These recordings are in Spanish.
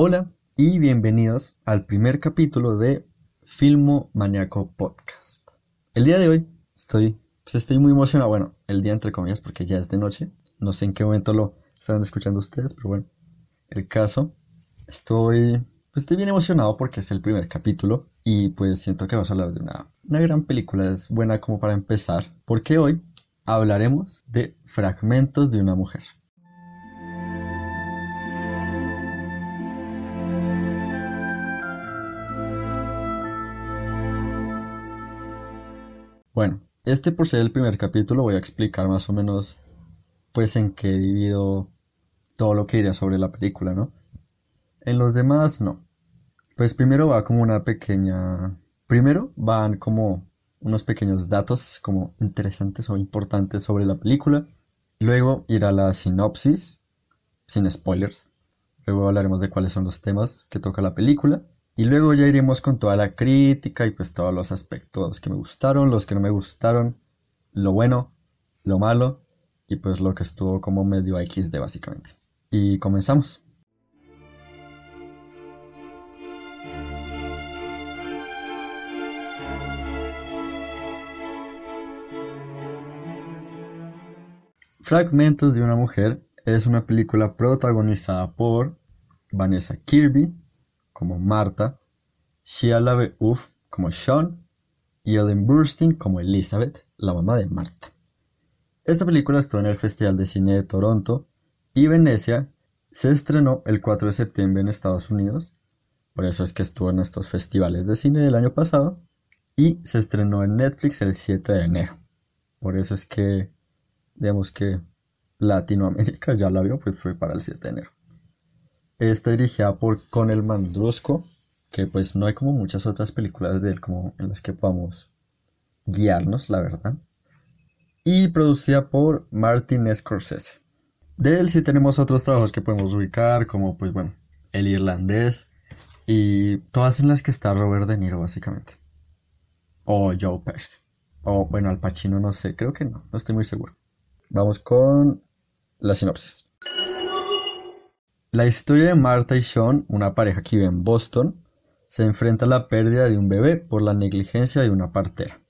Hola y bienvenidos al primer capítulo de Filmo Maniaco Podcast. El día de hoy estoy, pues estoy muy emocionado. Bueno, el día entre comillas porque ya es de noche. No sé en qué momento lo están escuchando ustedes, pero bueno, el caso. Estoy, pues estoy bien emocionado porque es el primer capítulo y pues siento que vamos a hablar de una, una gran película. Es buena como para empezar porque hoy hablaremos de Fragmentos de una mujer. Este por ser el primer capítulo voy a explicar más o menos pues en qué divido todo lo que diría sobre la película, ¿no? En los demás no. Pues primero va como una pequeña... Primero van como unos pequeños datos como interesantes o importantes sobre la película. Luego irá la sinopsis, sin spoilers. Luego hablaremos de cuáles son los temas que toca la película. Y luego ya iremos con toda la crítica y pues todos los aspectos que me gustaron, los que no me gustaron, lo bueno, lo malo y pues lo que estuvo como medio XD básicamente. Y comenzamos. Fragmentos de una mujer es una película protagonizada por Vanessa Kirby, como Marta, Shia LaBeouf como Sean y Ellen Burstyn como Elizabeth, la mamá de Marta. Esta película estuvo en el Festival de Cine de Toronto y Venecia. Se estrenó el 4 de septiembre en Estados Unidos, por eso es que estuvo en estos festivales de cine del año pasado, y se estrenó en Netflix el 7 de enero. Por eso es que, digamos que Latinoamérica ya la vio, pues fue para el 7 de enero. Está dirigida por Conel Mandrusco, que pues no hay como muchas otras películas de él como en las que podamos guiarnos, la verdad. Y producida por Martin Scorsese. De él sí tenemos otros trabajos que podemos ubicar, como pues bueno, El Irlandés y todas en las que está Robert De Niro básicamente. O Joe Pesci. O bueno, Al Pacino no sé, creo que no, no estoy muy seguro. Vamos con la sinopsis. La historia de Martha y Sean, una pareja que vive en Boston, se enfrenta a la pérdida de un bebé por la negligencia de una partera,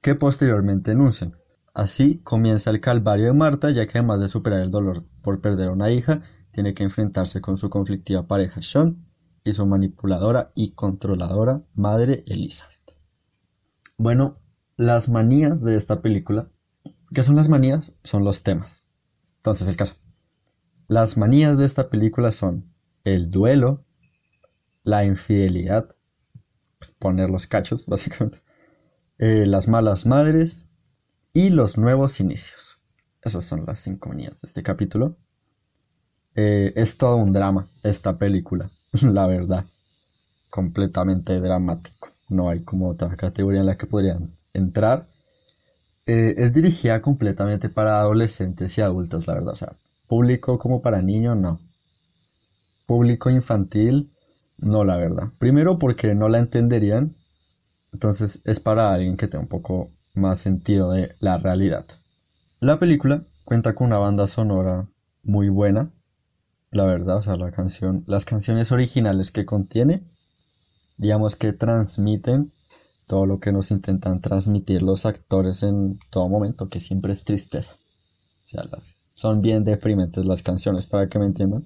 que posteriormente denuncian. Así comienza el calvario de Marta, ya que además de superar el dolor por perder a una hija, tiene que enfrentarse con su conflictiva pareja Sean y su manipuladora y controladora madre Elizabeth. Bueno, las manías de esta película, ¿qué son las manías? Son los temas. Entonces, el caso. Las manías de esta película son el duelo, la infidelidad, pues, poner los cachos, básicamente, eh, las malas madres y los nuevos inicios. Esas son las cinco manías de este capítulo. Eh, es todo un drama esta película, la verdad. Completamente dramático. No hay como otra categoría en la que podrían entrar. Eh, es dirigida completamente para adolescentes y adultos, la verdad. O sea, Público como para niños, no. Público infantil, no, la verdad. Primero porque no la entenderían. Entonces es para alguien que tenga un poco más sentido de la realidad. La película cuenta con una banda sonora muy buena. La verdad, o sea, la canción, las canciones originales que contiene, digamos que transmiten todo lo que nos intentan transmitir los actores en todo momento, que siempre es tristeza. O sea, las son bien deprimentes las canciones, para que me entiendan.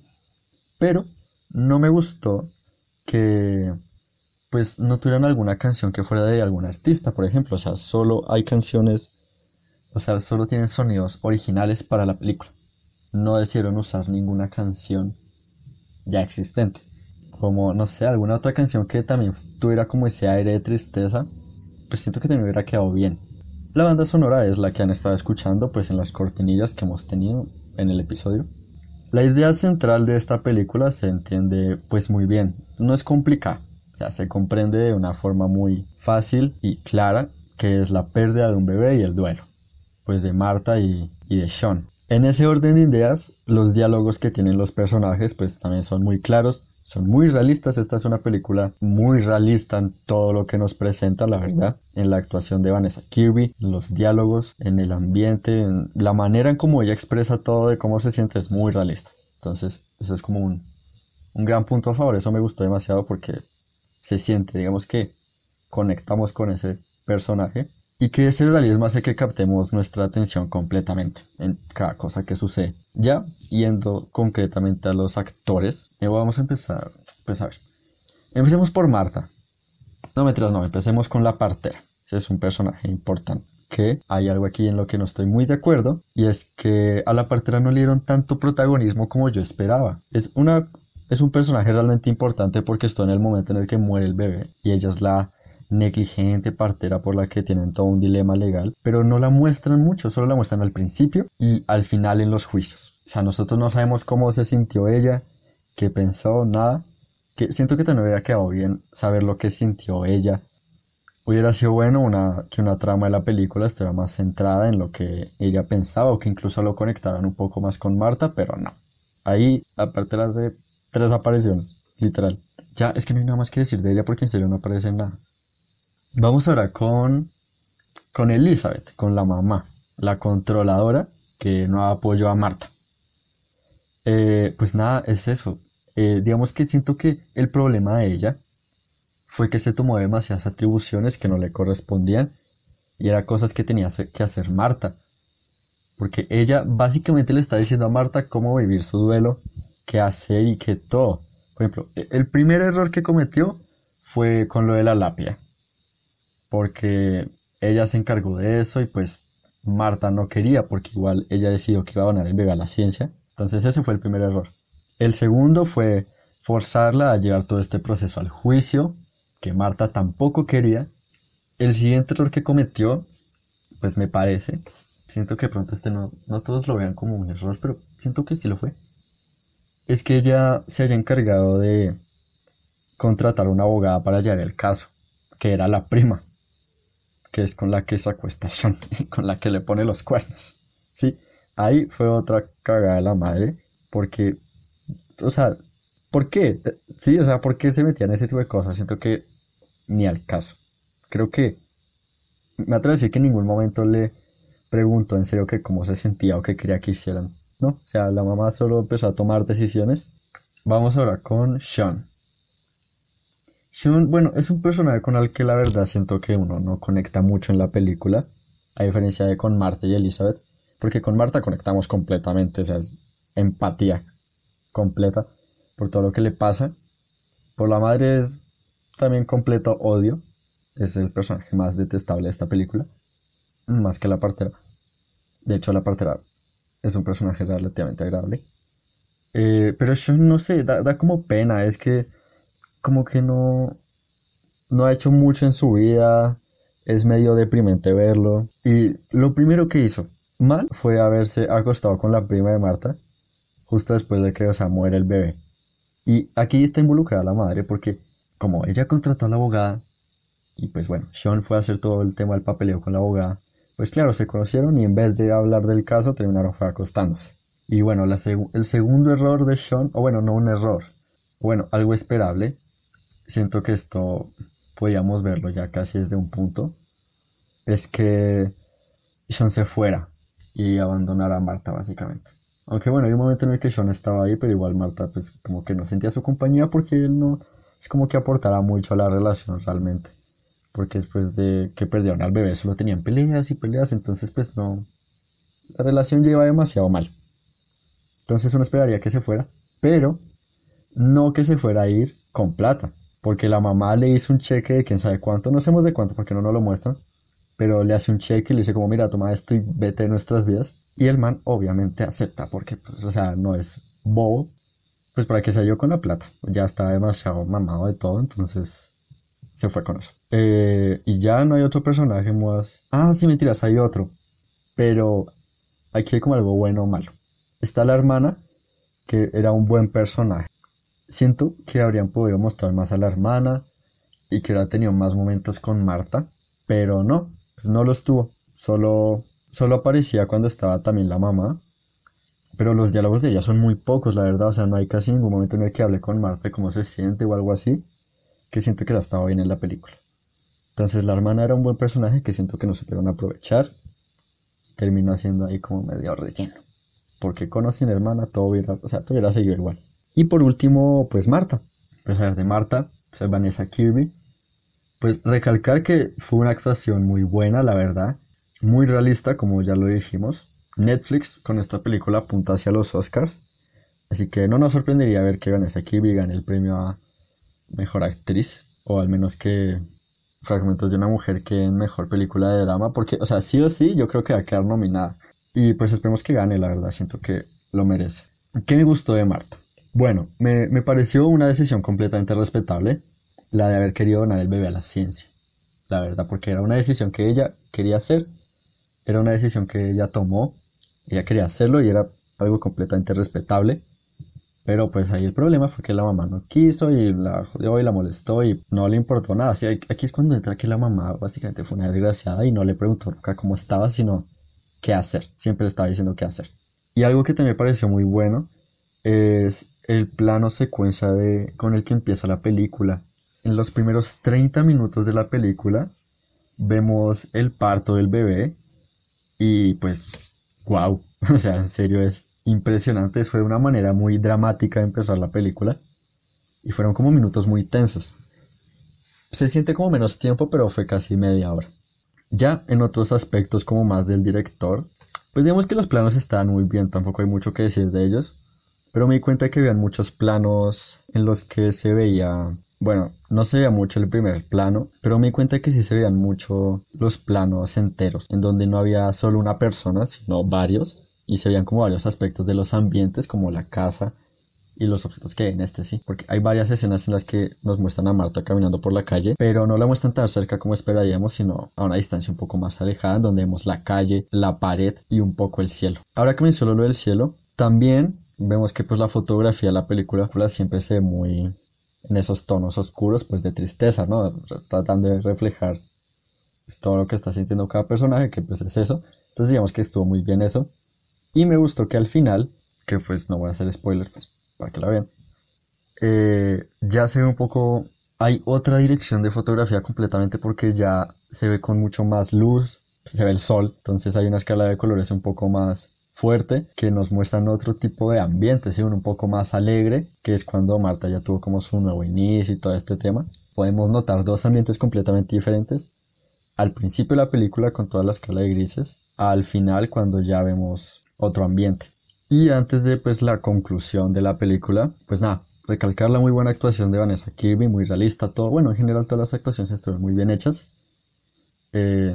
Pero no me gustó que pues no tuvieran alguna canción que fuera de algún artista, por ejemplo. O sea, solo hay canciones, o sea, solo tienen sonidos originales para la película. No decidieron usar ninguna canción ya existente. Como, no sé, alguna otra canción que también tuviera como ese aire de tristeza, pues siento que también hubiera quedado bien. La banda sonora es la que han estado escuchando pues en las cortinillas que hemos tenido en el episodio. La idea central de esta película se entiende pues muy bien, no es complicada, o sea, se comprende de una forma muy fácil y clara que es la pérdida de un bebé y el duelo, pues de Marta y, de Sean. En ese orden de ideas, los diálogos que tienen los personajes pues también son muy claros son muy realistas. Esta es una película muy realista en todo lo que nos presenta, la verdad. En la actuación de Vanessa Kirby, en los diálogos, en el ambiente, en la manera en cómo ella expresa todo de cómo se siente es muy realista. Entonces, eso es como un un gran punto a favor, eso me gustó demasiado porque se siente, digamos que conectamos con ese personaje y que ese realismo hace que captemos nuestra atención completamente en cada cosa que sucede. Ya yendo concretamente a los actores, eh, vamos a empezar, pues a ver, empecemos por Marta. No, mentiras, no, empecemos con la partera. Ese es un personaje importante. Que hay algo aquí en lo que no estoy muy de acuerdo, y es que a la partera no le dieron tanto protagonismo como yo esperaba. Es, una, es un personaje realmente importante porque está en el momento en el que muere el bebé, y ella es la negligente partera por la que tienen todo un dilema legal, pero no la muestran mucho, solo la muestran al principio y al final en los juicios. O sea, nosotros no sabemos cómo se sintió ella, qué pensó, nada. Que siento que también hubiera quedado bien saber lo que sintió ella. Hubiera sido bueno una, que una trama de la película estuviera más centrada en lo que ella pensaba o que incluso lo conectaran un poco más con Marta, pero no. Ahí, aparte las de tres apariciones, literal. Ya, es que no hay nada más que decir de ella porque en serio no aparece nada. Vamos ahora con, con Elizabeth, con la mamá, la controladora que no apoyó a Marta. Eh, pues nada, es eso. Eh, digamos que siento que el problema de ella fue que se tomó demasiadas atribuciones que no le correspondían y eran cosas que tenía que hacer Marta. Porque ella básicamente le está diciendo a Marta cómo vivir su duelo, qué hacer y qué todo. Por ejemplo, e-, el primer error que cometió fue con lo de la lápida porque ella se encargó de eso y pues Marta no quería porque igual ella decidió que iba a donar el bebé a la ciencia. Entonces ese fue el primer error. El segundo fue forzarla a llevar todo este proceso al juicio, que Marta tampoco quería. El siguiente error que cometió, pues me parece, siento que pronto este no, no todos lo vean como un error, pero siento que sí lo fue. Es que ella se haya encargado de contratar a una abogada para llevar el caso, que era la prima que es con la que se acuesta Sean, con la que le pone los cuernos. Sí, ahí fue otra cagada de la madre, porque, o sea, ¿por qué? Sí, o sea, ¿por qué se metían ese tipo de cosas? Siento que ni al caso. Creo que me atrevo a decir que en ningún momento le preguntó en serio que cómo se sentía o qué quería que hicieran. No, o sea, la mamá solo empezó a tomar decisiones. Vamos ahora con Sean. Sean, bueno, es un personaje con el que la verdad siento que uno no conecta mucho en la película, a diferencia de con Marta y Elizabeth, porque con Marta conectamos completamente, o sea, es empatía completa por todo lo que le pasa. Por la madre es también completo odio, es el personaje más detestable de esta película, más que la partera. De hecho, la partera es un personaje relativamente agradable. Eh, pero Sean, no sé, da, da como pena, es que como que no, no ha hecho mucho en su vida, es medio deprimente verlo. Y lo primero que hizo mal fue haberse acostado con la prima de Marta, justo después de que, o sea, muere el bebé. Y aquí está involucrada la madre porque como ella contrató a la abogada, y pues bueno, Sean fue a hacer todo el tema del papeleo con la abogada, pues claro, se conocieron y en vez de hablar del caso terminaron fue acostándose. Y bueno, el segundo error de Sean, o bueno, no un error, bueno, algo esperable, siento que esto podíamos verlo ya casi desde un punto, es que Sean se fuera y abandonara a Marta básicamente. Aunque bueno, hay un momento en el que Sean estaba ahí, pero igual Marta pues como que no sentía su compañía porque él no es como que aportara mucho a la relación realmente. Porque después de que perdieron al bebé solo tenían peleas y peleas, entonces pues no, la relación lleva demasiado mal. Entonces uno esperaría que se fuera, pero no que se fuera a ir con plata, porque la mamá le hizo un cheque de quién sabe cuánto, no sabemos de cuánto porque no nos lo muestran, pero le hace un cheque y le dice como, mira, toma esto y vete de nuestras vidas. Y el man obviamente acepta porque, pues, o sea, no es bobo, pues para que se yo con la plata. Ya estaba demasiado mamado de todo, entonces se fue con eso. Eh, y ya no hay otro personaje más. Ah, sí, mentiras, hay otro. Pero aquí hay como algo bueno o malo. Está la hermana, que era un buen personaje. Siento que habrían podido mostrar más a la hermana y que hubiera tenido más momentos con Marta, pero no, pues no los tuvo. Solo, solo aparecía cuando estaba también la mamá. Pero los diálogos de ella son muy pocos, la verdad. O sea, no hay casi ningún momento en el que hable con Marta cómo se siente o algo así. Que siento que la estaba bien en la película. Entonces la hermana era un buen personaje que siento que no supieron aprovechar. Terminó siendo ahí como medio relleno. Porque conocen hermana, todo hubiera, o sea, todo hubiera seguido igual. Y por último, pues Marta. Pues ver, de Marta, pues Vanessa Kirby. Pues recalcar que fue una actuación muy buena, la verdad. Muy realista, como ya lo dijimos. Netflix con esta película apunta hacia los Oscars. Así que no nos sorprendería ver que Vanessa Kirby gane el premio a Mejor Actriz. O al menos que Fragmentos de una Mujer que en Mejor Película de Drama. Porque, o sea, sí o sí, yo creo que va a quedar nominada. Y pues esperemos que gane, la verdad. Siento que lo merece. ¿Qué me gustó de Marta? Bueno, me, me pareció una decisión completamente respetable la de haber querido donar el bebé a la ciencia. La verdad, porque era una decisión que ella quería hacer, era una decisión que ella tomó, ella quería hacerlo y era algo completamente respetable. Pero pues ahí el problema fue que la mamá no quiso y la jodió y la molestó y no le importó nada. Así, aquí es cuando entra que la mamá básicamente fue una desgraciada y no le preguntó nunca cómo estaba, sino qué hacer. Siempre le estaba diciendo qué hacer. Y algo que también me pareció muy bueno es el plano secuencia de, con el que empieza la película. En los primeros 30 minutos de la película vemos el parto del bebé y pues, wow, o sea, en serio es impresionante. Fue una manera muy dramática de empezar la película y fueron como minutos muy tensos. Se siente como menos tiempo, pero fue casi media hora. Ya en otros aspectos como más del director, pues digamos que los planos están muy bien, tampoco hay mucho que decir de ellos, pero me di cuenta que habían muchos planos en los que se veía bueno, no se veía mucho el primer plano, pero me di cuenta que sí se veían mucho los planos enteros, en donde no había solo una persona, sino varios, y se veían como varios aspectos de los ambientes, como la casa y los objetos que hay en este, sí, porque hay varias escenas en las que nos muestran a Marta caminando por la calle, pero no la muestran tan cerca como esperaríamos, sino a una distancia un poco más alejada, donde vemos la calle, la pared y un poco el cielo. Ahora que menciono lo del cielo, también vemos que pues la fotografía la película siempre se ve muy en esos tonos oscuros pues de tristeza, ¿no? Tratando de reflejar pues, todo lo que está sintiendo cada personaje, que pues es eso. Entonces digamos que estuvo muy bien eso. Y me gustó que al final, que pues no voy a hacer spoiler pues para que la vean, eh, ya se ve un poco, hay otra dirección de fotografía completamente porque ya se ve con mucho más luz, se ve el sol, entonces hay una escala de colores un poco más fuerte que nos muestran otro tipo de ambiente, ¿sí? un poco más alegre, que es cuando Marta ya tuvo como su nuevo inicio y todo este tema. Podemos notar dos ambientes completamente diferentes. Al principio de la película con toda la escala de grises, al final cuando ya vemos otro ambiente. Y antes de pues la conclusión de la película, pues nada, recalcar la muy buena actuación de Vanessa Kirby, muy realista, todo, bueno, en general todas las actuaciones estuvieron muy bien hechas. Eh,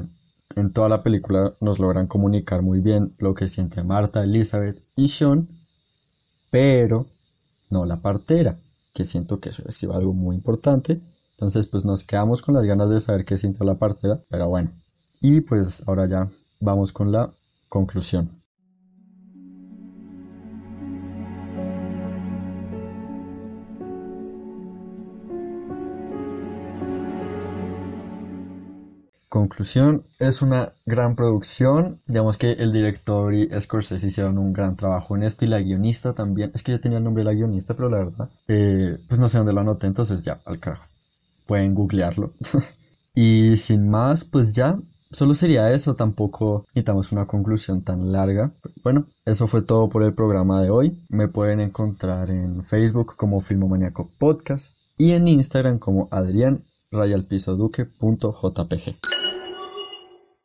en toda la película nos logran comunicar muy bien lo que siente Marta, Elizabeth y Sean, pero no la partera, que siento que eso es algo muy importante. Entonces pues nos quedamos con las ganas de saber qué sintió la partera, pero bueno. Y pues ahora ya vamos con la conclusión. Conclusión, es una gran producción. Digamos que el director y Scorsese hicieron un gran trabajo en esto y la guionista también. Es que yo tenía el nombre de la guionista, pero la verdad, eh, pues no sé dónde lo anoté, entonces ya, al carajo. Pueden googlearlo. y sin más, pues ya, solo sería eso. Tampoco necesitamos una conclusión tan larga. Bueno, eso fue todo por el programa de hoy. Me pueden encontrar en Facebook como Filmomaniaco Podcast y en Instagram como Adrián rayalpisoduque.jpg.